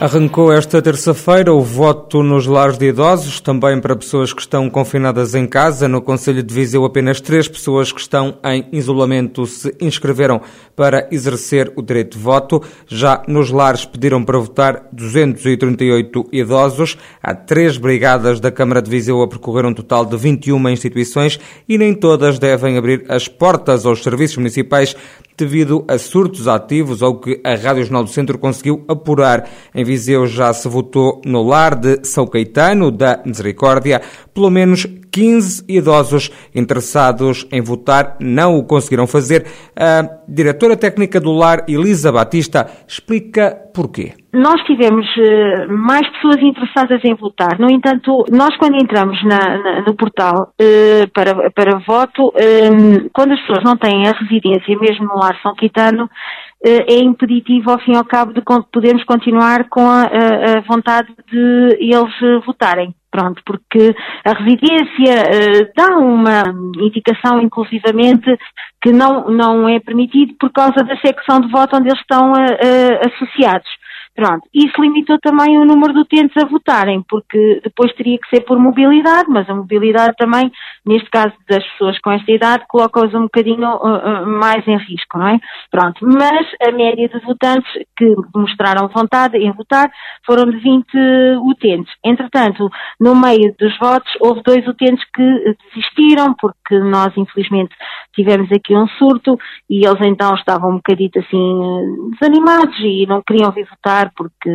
Arrancou esta terça-feira o voto nos lares de idosos, também para pessoas que estão confinadas em casa. No Conselho de Viseu, apenas três pessoas que estão em isolamento se inscreveram para exercer o direito de voto. Já nos lares pediram para votar 238 idosos. Há três brigadas da Câmara de Viseu a percorrer um total de 21 instituições e nem todas devem abrir as portas aos serviços municipais devido a surtos ativos ou que a Rádio Jornal do Centro conseguiu apurar. Em Viseu já se votou no lar de São Caetano da Misericórdia. Pelo menos 15 idosos interessados em votar não o conseguiram fazer. A diretora técnica do lar, Elisa Batista, explica porquê. Nós tivemos uh, mais pessoas interessadas em votar. No entanto, nós quando entramos na, na, no portal uh, para, para voto, uh, quando as pessoas não têm a residência, mesmo no lar São Quitano, é impeditivo, ao fim e ao cabo, de podermos continuar com a, a vontade de eles votarem. Pronto, porque a residência dá uma indicação, inclusivamente, que não, não é permitido por causa da secção de voto onde eles estão associados. Pronto, isso limitou também o número de utentes a votarem, porque depois teria que ser por mobilidade, mas a mobilidade também, neste caso das pessoas com esta idade, coloca-os um bocadinho uh, uh, mais em risco, não é? Pronto, mas a média de votantes que mostraram vontade em votar foram de 20 utentes. Entretanto, no meio dos votos, houve dois utentes que desistiram, porque nós, infelizmente, tivemos aqui um surto e eles então estavam um bocadito assim desanimados e não queriam vir votar porque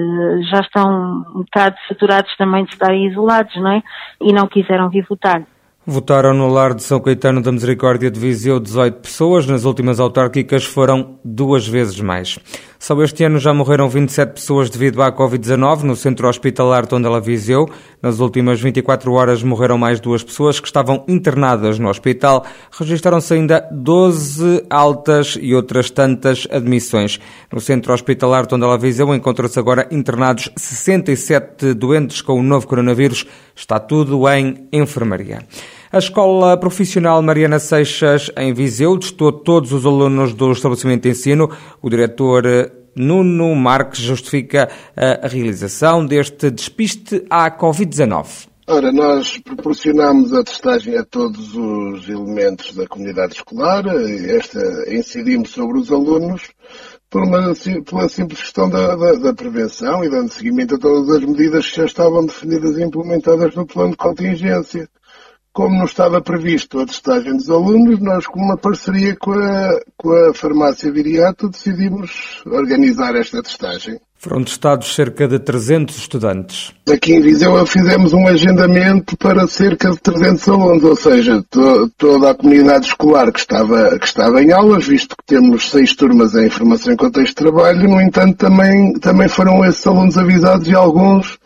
já estão um bocado saturados também de estarem isolados, não é? E não quiseram vir votar. Votaram no lar de São Caetano da Misericórdia de Viseu 18 pessoas, nas últimas autárquicas foram duas vezes mais. Só este ano já morreram 27 pessoas devido à Covid-19 no centro hospitalar Tondela Viseu. Nas últimas 24 horas morreram mais duas pessoas que estavam internadas no hospital. Registaram-se ainda 12 altas e outras tantas admissões. No centro hospitalar Tondela Viseu encontram-se agora internados 67 doentes com o novo coronavírus. Está tudo em enfermaria. A Escola Profissional Mariana Seixas, em Viseu, testou todos os alunos do estabelecimento de ensino. O diretor Nuno Marques justifica a realização deste despiste à Covid-19. Ora, nós proporcionamos a testagem a todos os elementos da comunidade escolar, esta incidimos sobre os alunos por uma, pela simples questão da, da, da, prevenção e dando seguimento a todas as medidas que já estavam definidas e implementadas no plano de contingência como não estava previsto a testagem dos alunos, nós, com uma parceria com a, com a farmácia Viriato, decidimos organizar esta testagem. Foram testados cerca de 300 estudantes. Aqui em Viseu fizemos um agendamento para cerca de 300 alunos, ou seja, to, toda a comunidade escolar que estava, que estava em aulas, visto que temos seis turmas em formação em contexto de trabalho, no entanto também, também foram esses alunos avisados e alguns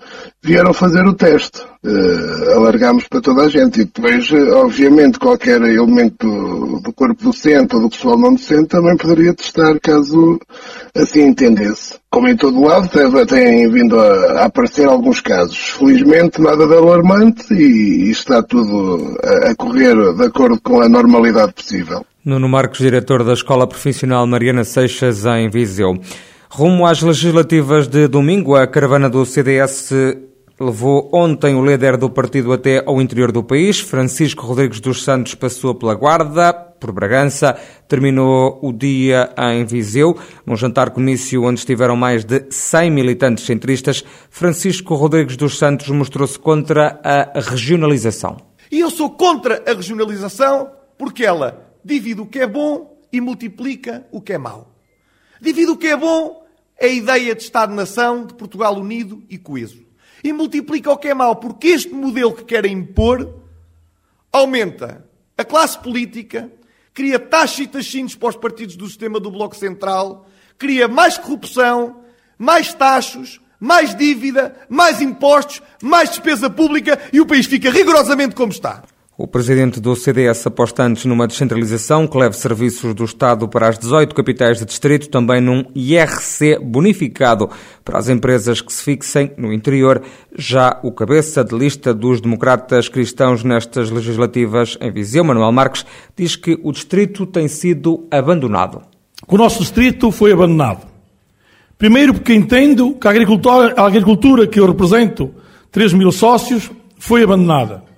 vieram fazer o teste. Uh, alargámos para toda a gente e depois, uh, obviamente, qualquer elemento do, corpo docente ou do pessoal não docente também poderia testar caso assim entendesse. Como em todo lado, têm vindo a, aparecer alguns casos. Felizmente, nada de alarmante e, e está tudo a, a correr de acordo com a normalidade possível. Nuno Marcos, diretor da Escola Profissional Mariana Seixas, em Viseu. Rumo às legislativas de domingo, a caravana do CDS levou ontem o líder do partido até ao interior do país. Francisco Rodrigues dos Santos passou pela Guarda, por Bragança, terminou o dia em Viseu, num jantar-comício onde estiveram mais de 100 militantes centristas. Francisco Rodrigues dos Santos mostrou-se contra a regionalização. E eu sou contra a regionalização porque ela divide o que é bom e multiplica o que é mau. Divide o que é bom, a ideia de Estado-nação, de Portugal unido e coeso. E multiplica o que é mau, porque este modelo que querem impor aumenta a classe política, cria taxas e taxinhos para os partidos do sistema do Bloco Central, cria mais corrupção, mais taxos, mais dívida, mais impostos, mais despesa pública e o país fica rigorosamente como está. O presidente do CDS aposta antes numa descentralização que leve serviços do Estado para as 18 capitais de distrito, também num IRC bonificado para as empresas que se fixem no interior. Já o cabeça de lista dos democratas cristãos nestas legislativas em Viseu, Manuel Marques, diz que o distrito tem sido abandonado. O nosso distrito foi abandonado. Primeiro porque entendo que a agricultura, a agricultura que eu represento, 3 mil sócios, foi abandonada.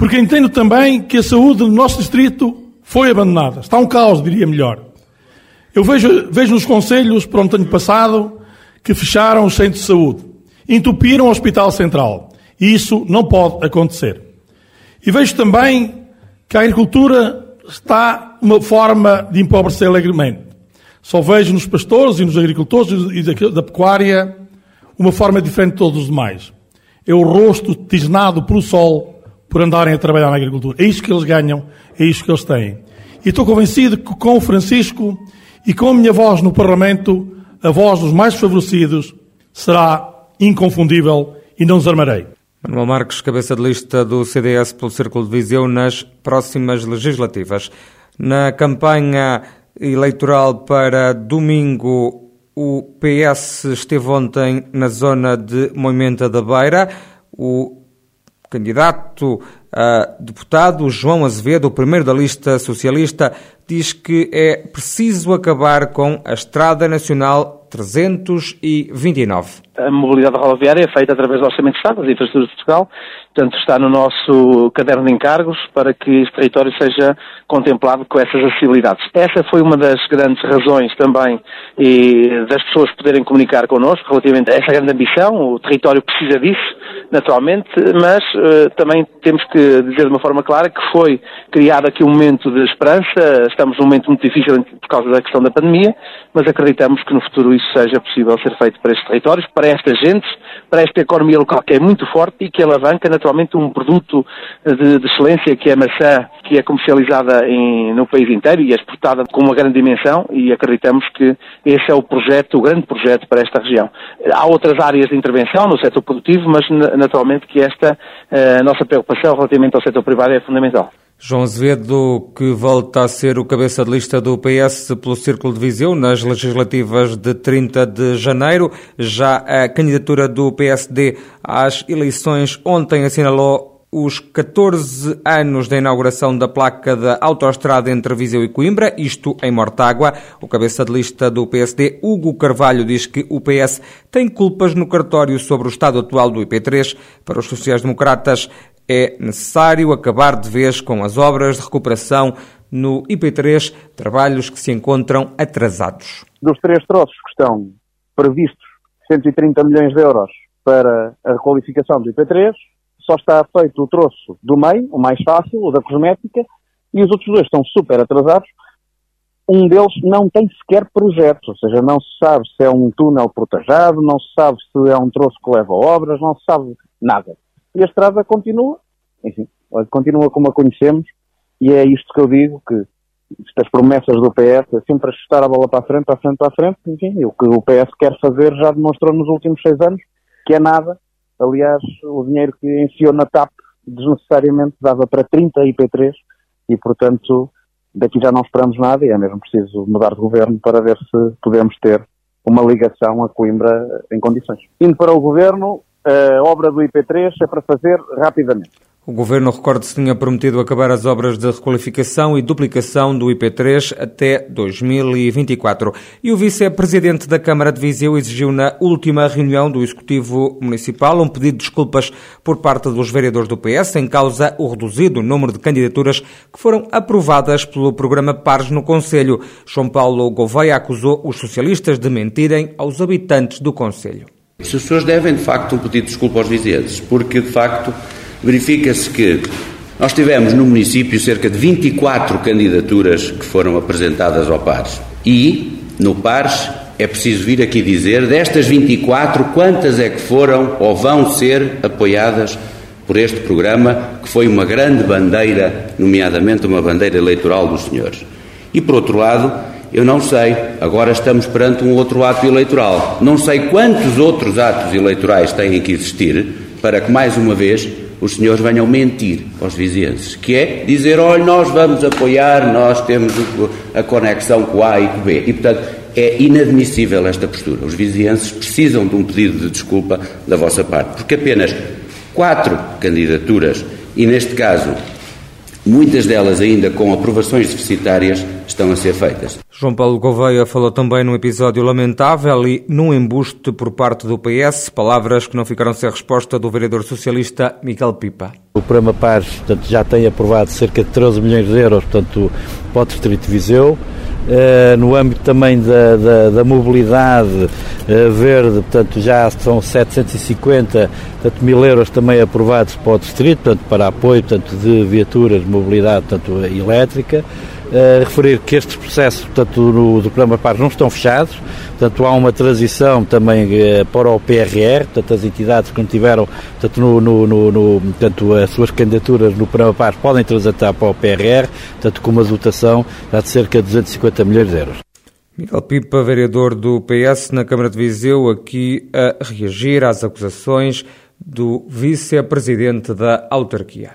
Porque entendo também que a saúde do nosso distrito foi abandonada. Está um caos, diria melhor. Eu vejo, vejo nos conselhos, para o ano passado, que fecharam os centros de saúde, entupiram o Hospital Central. E isso não pode acontecer. E vejo também que a agricultura está uma forma de empobrecer alegremente. Só vejo nos pastores e nos agricultores e da pecuária uma forma diferente de todos os demais. É o rosto tisnado pelo sol por andarem a trabalhar na agricultura. É isso que eles ganham, é isso que eles têm. E estou convencido que com o Francisco e com a minha voz no Parlamento, a voz dos mais favorecidos será inconfundível e não desarmarei. Manuel Marques, cabeça de lista do CDS pelo Círculo de Viseu nas próximas legislativas. Na campanha eleitoral para domingo, o PS esteve ontem na zona de Moimenta da Beira. O candidato a deputado João Azevedo, o primeiro da lista socialista, diz que é preciso acabar com a Estrada Nacional 329. A mobilidade rodoviária é feita através do Orçamento de Estado, das infraestruturas de Portugal, portanto está no nosso caderno de encargos para que este território seja contemplado com essas acessibilidades. Essa foi uma das grandes razões também das pessoas poderem comunicar connosco relativamente a essa grande ambição, o território precisa disso, naturalmente, mas uh, também temos que dizer de uma forma clara que foi criado aqui um momento de esperança, estamos num momento muito difícil por causa da questão da pandemia, mas acreditamos que no futuro isso seja possível ser feito para estes territórios, para esta gente, para esta economia local que é muito forte e que alavanca naturalmente um produto de, de excelência que é a maçã, que é comercializada em, no país inteiro e é exportada com uma grande dimensão e acreditamos que esse é o projeto, o grande projeto para esta região. Há outras áreas de intervenção no setor produtivo, mas naturalmente que esta eh, a nossa preocupação relativamente ao setor privado é fundamental. João Azevedo, que volta a ser o cabeça de lista do PS pelo Círculo de Viseu nas legislativas de 30 de janeiro. Já a candidatura do PSD às eleições ontem assinalou os 14 anos da inauguração da placa da autoestrada entre Viseu e Coimbra, isto em Mortágua. O cabeça de lista do PSD, Hugo Carvalho, diz que o PS tem culpas no cartório sobre o estado atual do IP3. Para os sociais-democratas, é necessário acabar de vez com as obras de recuperação no IP3, trabalhos que se encontram atrasados. Dos três troços que estão previstos 130 milhões de euros para a requalificação do IP3, só está feito o troço do meio, o mais fácil, o da cosmética, e os outros dois estão super atrasados. Um deles não tem sequer projeto, ou seja, não se sabe se é um túnel protajado, não se sabe se é um troço que leva obras, não se sabe nada. E a estrada continua, enfim, continua como a conhecemos, e é isto que eu digo, que estas promessas do PS é sempre ajustar a bola para a frente, para a frente, para a frente, enfim, o que o PS quer fazer já demonstrou nos últimos seis anos, que é nada. Aliás, o dinheiro que enfiou na TAP desnecessariamente dava para 30 IP3 e, portanto, daqui já não esperamos nada e é mesmo preciso mudar de governo para ver se podemos ter uma ligação a Coimbra em condições. Indo para o governo, a obra do IP3 é para fazer rapidamente. O Governo, recorde-se, tinha prometido acabar as obras de requalificação e duplicação do IP3 até 2024. E o Vice-Presidente da Câmara de Viseu exigiu na última reunião do Executivo Municipal um pedido de desculpas por parte dos vereadores do PS em causa o reduzido número de candidaturas que foram aprovadas pelo programa Pares no Conselho. João Paulo Gouveia acusou os socialistas de mentirem aos habitantes do Conselho. As pessoas devem, de facto, um pedido de desculpa aos vizinhos, porque, de facto, verifica-se que nós tivemos no município cerca de 24 candidaturas que foram apresentadas ao PARES. E, no PARES, é preciso vir aqui dizer, destas 24, quantas é que foram ou vão ser apoiadas por este programa, que foi uma grande bandeira, nomeadamente uma bandeira eleitoral dos senhores. E, por outro lado, eu não sei, agora estamos perante um outro ato eleitoral. Não sei quantos outros atos eleitorais têm que existir para que, mais uma vez, os senhores venham mentir aos vizienses, que é dizer, olha, nós vamos apoiar, nós temos a conexão com A e com B. E, portanto, é inadmissível esta postura. Os vizienses precisam de um pedido de desculpa da vossa parte, porque apenas quatro candidaturas, e neste caso muitas delas ainda com aprovações deficitárias, estão a ser feitas. João Paulo Gouveia falou também num episódio lamentável e num embuste por parte do PS, palavras que não ficaram sem resposta do vereador socialista Miguel Pipa. O Programa Pares portanto, já tem aprovado cerca de 13 milhões de euros portanto, para o Distrito de Viseu. Uh, no âmbito também da, da, da mobilidade uh, verde, portanto já são 750 portanto, mil euros também aprovados para o distrito, portanto, para apoio portanto, de viaturas de mobilidade portanto, elétrica. Uh, referir que estes processos portanto, no, do programa PAR não estão fechados, portanto há uma transição também uh, para o PRR, portanto as entidades que não tiveram portanto, no, no, no, portanto, as suas candidaturas no programa PAR podem transitar para o PRR, portanto com uma dotação de cerca de 250 milhões de euros. Miguel Pipa, vereador do PS na Câmara de Viseu, aqui a reagir às acusações do vice-presidente da autarquia.